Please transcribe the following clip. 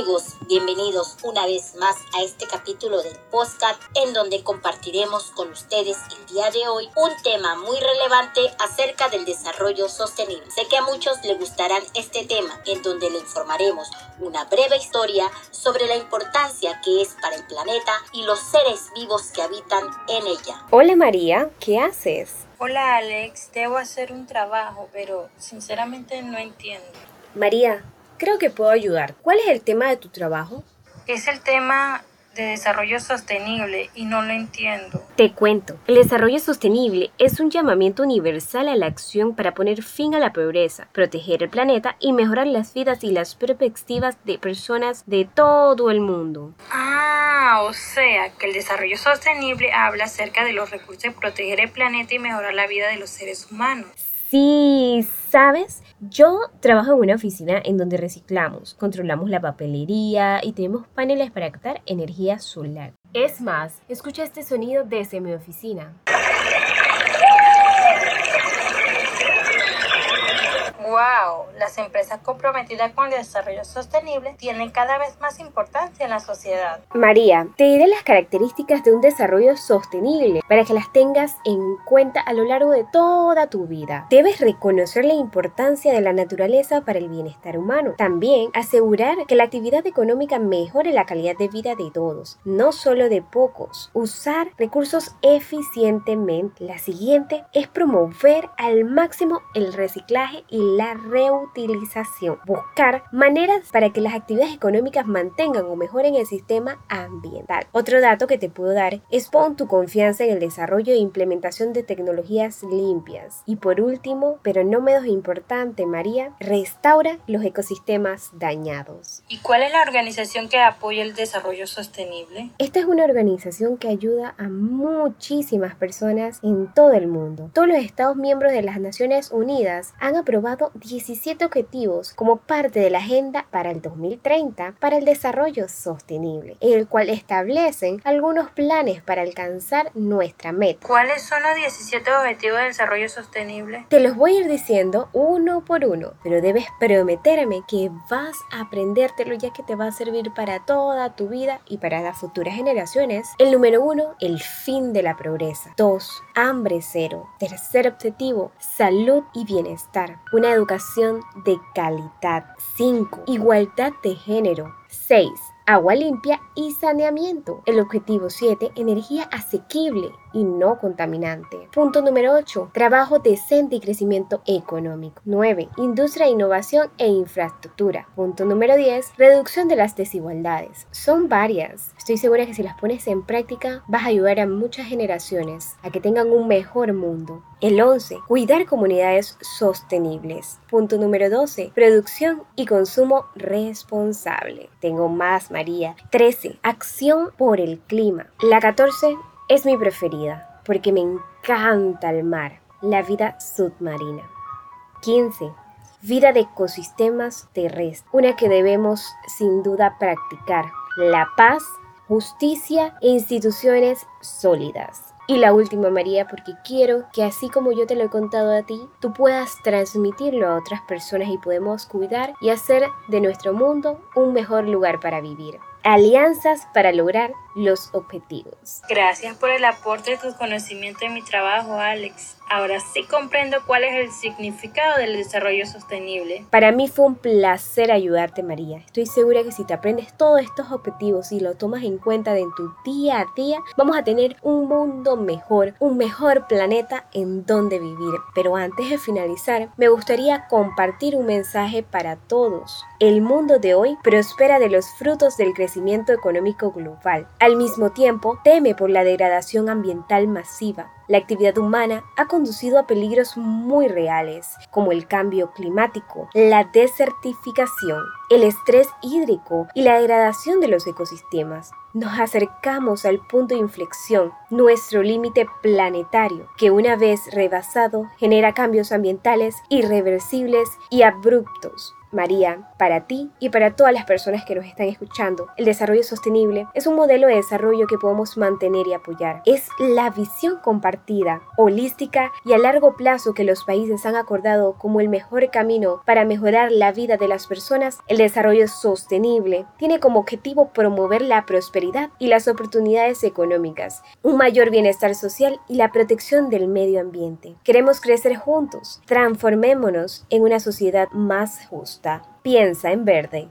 amigos, bienvenidos una vez más a este capítulo del podcast en donde compartiremos con ustedes el día de hoy un tema muy relevante acerca del desarrollo sostenible. Sé que a muchos les gustará este tema en donde le informaremos una breve historia sobre la importancia que es para el planeta y los seres vivos que habitan en ella. Hola María, ¿qué haces? Hola Alex, debo hacer un trabajo, pero sinceramente no entiendo. María, Creo que puedo ayudar. ¿Cuál es el tema de tu trabajo? Es el tema de desarrollo sostenible y no lo entiendo. Te cuento, el desarrollo sostenible es un llamamiento universal a la acción para poner fin a la pobreza, proteger el planeta y mejorar las vidas y las perspectivas de personas de todo el mundo. Ah, o sea, que el desarrollo sostenible habla acerca de los recursos de proteger el planeta y mejorar la vida de los seres humanos. Sí, ¿sabes? Yo trabajo en una oficina en donde reciclamos, controlamos la papelería y tenemos paneles para captar energía solar. Es más, escucha este sonido desde mi oficina. ¡Wow! Las empresas comprometidas con el desarrollo sostenible tienen cada vez más importancia en la sociedad. María, te diré las características de un desarrollo sostenible para que las tengas en cuenta a lo largo de toda tu vida. Debes reconocer la importancia de la naturaleza para el bienestar humano. También asegurar que la actividad económica mejore la calidad de vida de todos, no solo de pocos. Usar recursos eficientemente. La siguiente es promover al máximo el reciclaje y la la reutilización. Buscar maneras para que las actividades económicas mantengan o mejoren el sistema ambiental. Otro dato que te puedo dar es pon tu confianza en el desarrollo e implementación de tecnologías limpias. Y por último, pero no menos importante, María, restaura los ecosistemas dañados. ¿Y cuál es la organización que apoya el desarrollo sostenible? Esta es una organización que ayuda a muchísimas personas en todo el mundo. Todos los Estados miembros de las Naciones Unidas han aprobado 17 objetivos como parte de la Agenda para el 2030 para el Desarrollo Sostenible, en el cual establecen algunos planes para alcanzar nuestra meta. ¿Cuáles son los 17 objetivos de desarrollo sostenible? Te los voy a ir diciendo uno por uno, pero debes prometerme que vas a aprendértelo ya que te va a servir para toda tu vida y para las futuras generaciones. El número uno, el fin de la pobreza. 2. Hambre cero. Tercer objetivo, salud y bienestar. Una educación de calidad. 5. Igualdad de género. 6 agua limpia y saneamiento. El objetivo 7, energía asequible y no contaminante. Punto número 8, trabajo decente y crecimiento económico. 9, industria, innovación e infraestructura. Punto número 10, reducción de las desigualdades. Son varias. Estoy segura que si las pones en práctica vas a ayudar a muchas generaciones a que tengan un mejor mundo. El 11, cuidar comunidades sostenibles. Punto número 12, producción y consumo responsable. Tengo más, María. 13, acción por el clima. La 14, es mi preferida porque me encanta el mar, la vida submarina. 15. Vida de ecosistemas terrestres, una que debemos sin duda practicar. La paz, justicia e instituciones sólidas. Y la última, María, porque quiero que así como yo te lo he contado a ti, tú puedas transmitirlo a otras personas y podemos cuidar y hacer de nuestro mundo un mejor lugar para vivir alianzas para lograr los objetivos. Gracias por el aporte de tus conocimientos en mi trabajo, Alex. Ahora sí comprendo cuál es el significado del desarrollo sostenible. Para mí fue un placer ayudarte, María. Estoy segura que si te aprendes todos estos objetivos y lo tomas en cuenta en tu día a día, vamos a tener un mundo mejor, un mejor planeta en donde vivir. Pero antes de finalizar, me gustaría compartir un mensaje para todos. El mundo de hoy prospera de los frutos del crecimiento económico global. Al mismo tiempo, teme por la degradación ambiental masiva la actividad humana ha conducido a peligros muy reales, como el cambio climático, la desertificación, el estrés hídrico y la degradación de los ecosistemas. Nos acercamos al punto de inflexión, nuestro límite planetario, que una vez rebasado genera cambios ambientales irreversibles y abruptos María, para ti y para todas las personas que nos están escuchando, el desarrollo sostenible es un modelo de desarrollo que podemos mantener y apoyar. Es la visión compartida, holística y a largo plazo que los países han acordado como el mejor camino para mejorar la vida de las personas. El desarrollo sostenible tiene como objetivo promover la prosperidad y las oportunidades económicas, un mayor bienestar social y la protección del medio ambiente. Queremos crecer juntos. Transformémonos en una sociedad más justa. Piensa en verde.